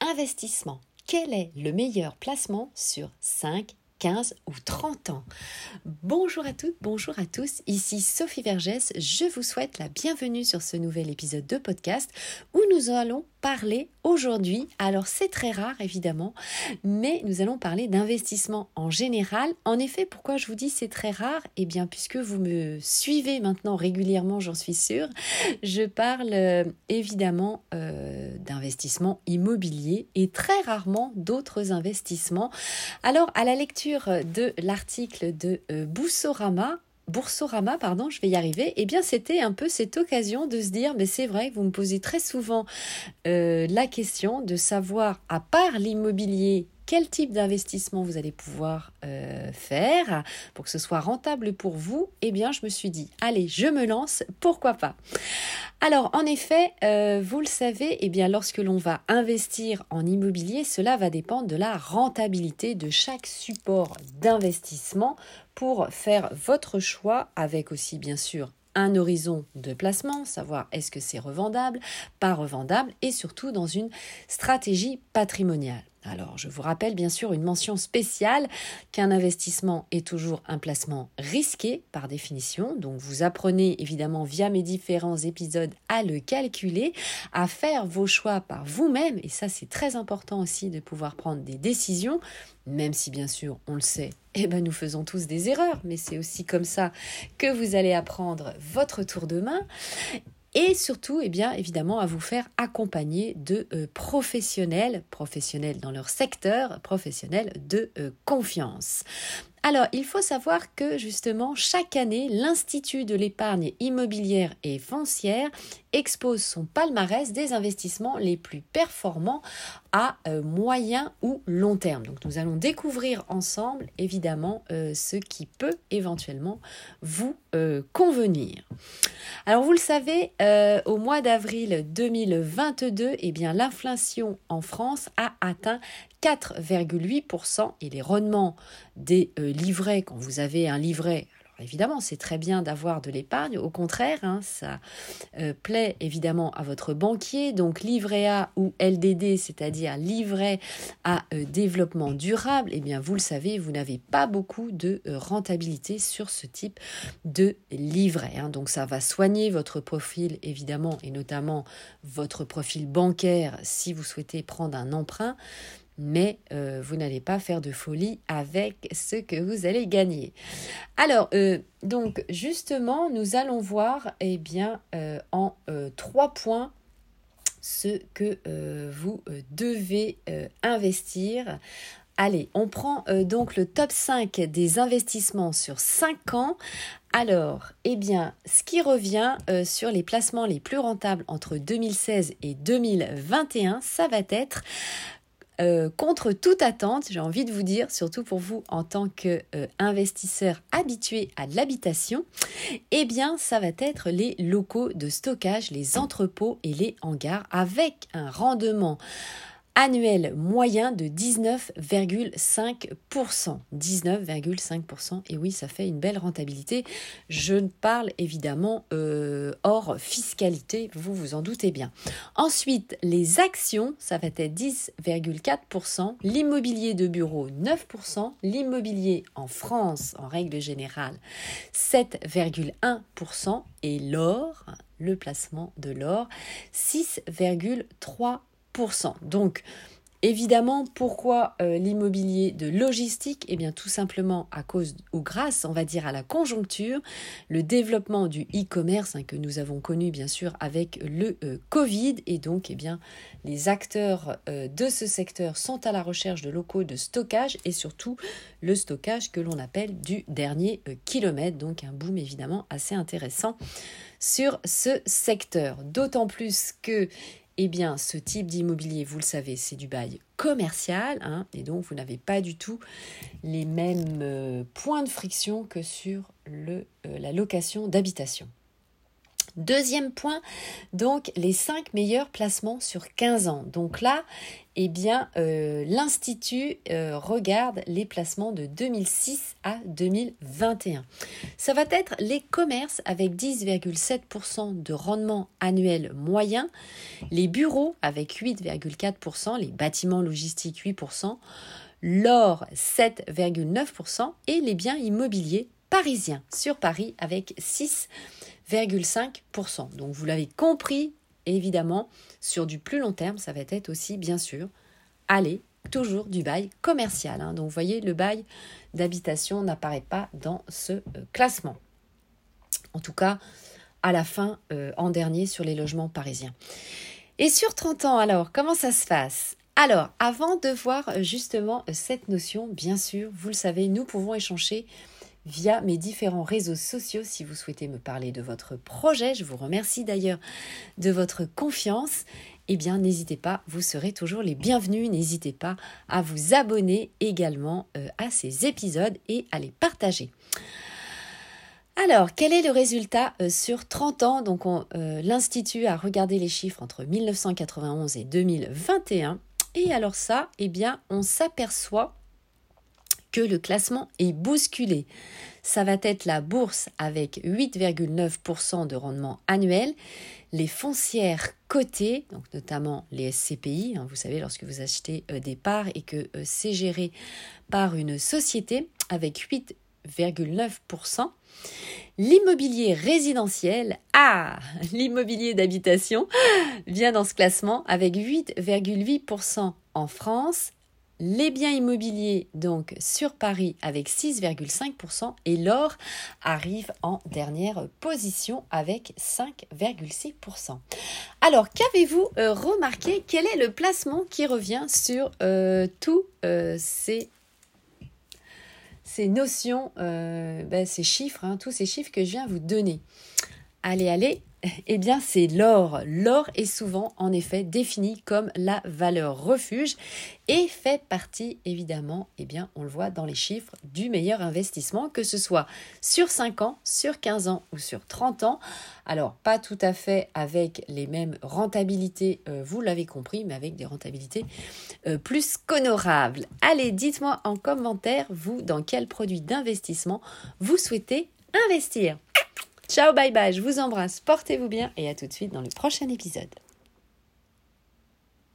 investissement. Quel est le meilleur placement sur 5 15 ou 30 ans? Bonjour à toutes, bonjour à tous, ici Sophie Vergès, je vous souhaite la bienvenue sur ce nouvel épisode de podcast où nous allons parler aujourd'hui, alors c'est très rare évidemment, mais nous allons parler d'investissement en général. En effet, pourquoi je vous dis c'est très rare? Eh bien puisque vous me suivez maintenant régulièrement, j'en suis sûre, je parle euh, évidemment euh, d'investissement immobilier et très rarement d'autres investissements. Alors à la lecture de l'article de euh, Boussorama, Boursorama, pardon, je vais y arriver, eh bien c'était un peu cette occasion de se dire, mais c'est vrai, vous me posez très souvent euh, la question de savoir, à part l'immobilier, quel type d'investissement vous allez pouvoir euh, faire pour que ce soit rentable pour vous, eh bien je me suis dit, allez, je me lance, pourquoi pas? Alors en effet, euh, vous le savez, eh bien lorsque l'on va investir en immobilier, cela va dépendre de la rentabilité de chaque support d'investissement pour faire votre choix avec aussi bien sûr un horizon de placement, savoir est-ce que c'est revendable, pas revendable, et surtout dans une stratégie patrimoniale. Alors, je vous rappelle bien sûr une mention spéciale qu'un investissement est toujours un placement risqué par définition. Donc, vous apprenez évidemment via mes différents épisodes à le calculer, à faire vos choix par vous-même. Et ça, c'est très important aussi de pouvoir prendre des décisions, même si bien sûr, on le sait, eh ben, nous faisons tous des erreurs. Mais c'est aussi comme ça que vous allez apprendre votre tour de main et surtout, eh bien, évidemment, à vous faire accompagner de euh, professionnels, professionnels dans leur secteur, professionnels de euh, confiance. Alors, il faut savoir que justement, chaque année, l'Institut de l'épargne immobilière et foncière expose son palmarès des investissements les plus performants à euh, moyen ou long terme. Donc, nous allons découvrir ensemble, évidemment, euh, ce qui peut éventuellement vous euh, convenir. Alors, vous le savez, au mois d'avril 2022, eh bien, l'inflation en France a atteint 4,8% et les rendements des euh, livrets, quand vous avez un livret, alors évidemment c'est très bien d'avoir de l'épargne, au contraire, hein, ça euh, plaît évidemment à votre banquier, donc livret A ou LDD, c'est-à-dire livret à euh, développement durable, eh bien vous le savez, vous n'avez pas beaucoup de rentabilité sur ce type de livret. Hein. donc ça va soigner votre profil évidemment et notamment votre profil bancaire si vous souhaitez prendre un emprunt mais euh, vous n'allez pas faire de folie avec ce que vous allez gagner. Alors, euh, donc justement, nous allons voir eh bien, euh, en trois points ce que vous devez investir. Allez, on prend donc le top 5 des investissements sur 5 ans. Alors, eh bien, ce qui revient sur les placements les plus rentables entre 2016 et 2021, ça va être euh, contre toute attente, j'ai envie de vous dire, surtout pour vous en tant qu'investisseur euh, habitué à l'habitation, eh bien, ça va être les locaux de stockage, les entrepôts et les hangars avec un rendement annuel moyen de 19,5%. 19,5%. Et oui, ça fait une belle rentabilité. Je parle évidemment euh, hors fiscalité, vous vous en doutez bien. Ensuite, les actions, ça va être 10,4%. L'immobilier de bureau, 9%. L'immobilier en France, en règle générale, 7,1%. Et l'or, le placement de l'or, 6,3%. Donc, Évidemment, pourquoi euh, l'immobilier de logistique? Eh bien, tout simplement à cause ou grâce, on va dire, à la conjoncture, le développement du e-commerce hein, que nous avons connu bien sûr avec le euh, Covid, et donc, eh bien, les acteurs euh, de ce secteur sont à la recherche de locaux de stockage et surtout le stockage que l'on appelle du dernier kilomètre, donc un boom évidemment assez intéressant sur ce secteur. D'autant plus que eh bien, ce type d'immobilier, vous le savez, c'est du bail commercial, hein, et donc vous n'avez pas du tout les mêmes euh, points de friction que sur euh, la location d'habitation. Deuxième point, donc les 5 meilleurs placements sur 15 ans. Donc là, eh euh, l'Institut euh, regarde les placements de 2006 à 2021. Ça va être les commerces avec 10,7% de rendement annuel moyen, les bureaux avec 8,4%, les bâtiments logistiques 8%, l'or 7,9% et les biens immobiliers parisiens sur Paris avec 6 5%. Donc vous l'avez compris, évidemment, sur du plus long terme, ça va être aussi, bien sûr, aller toujours du bail commercial. Hein. Donc vous voyez, le bail d'habitation n'apparaît pas dans ce euh, classement. En tout cas, à la fin, euh, en dernier, sur les logements parisiens. Et sur 30 ans, alors, comment ça se passe alors, avant de voir euh, justement cette notion, bien sûr, vous le savez, nous pouvons échanger via mes différents réseaux sociaux si vous souhaitez me parler de votre projet. Je vous remercie d'ailleurs de votre confiance. Eh bien, n'hésitez pas, vous serez toujours les bienvenus. N'hésitez pas à vous abonner également euh, à ces épisodes et à les partager. Alors, quel est le résultat euh, sur 30 ans? Donc, euh, l'Institut a regardé les chiffres entre 1991 et 2021. Et alors ça, eh bien, on s'aperçoit que le classement est bousculé. Ça va être la bourse avec 8,9% de rendement annuel, les foncières cotées, donc notamment les SCPI, hein, vous savez, lorsque vous achetez euh, des parts et que euh, c'est géré par une société avec 8,9%. L'immobilier résidentiel, ah, l'immobilier d'habitation vient dans ce classement avec 8,8% en France les biens immobiliers donc sur Paris avec 6,5% et l'or arrive en dernière position avec 5,6%. Alors qu'avez-vous euh, remarqué? Quel est le placement qui revient sur euh, tous euh, ces notions, ben, ces chiffres, hein, tous ces chiffres que je viens vous donner? Allez, allez, eh bien, c'est l'or. L'or est souvent, en effet, défini comme la valeur refuge et fait partie, évidemment, eh bien, on le voit dans les chiffres, du meilleur investissement, que ce soit sur 5 ans, sur 15 ans ou sur 30 ans. Alors, pas tout à fait avec les mêmes rentabilités, euh, vous l'avez compris, mais avec des rentabilités euh, plus qu'honorables. Allez, dites-moi en commentaire, vous, dans quel produit d'investissement vous souhaitez investir. Ciao, bye bye, je vous embrasse, portez-vous bien et à tout de suite dans le prochain épisode.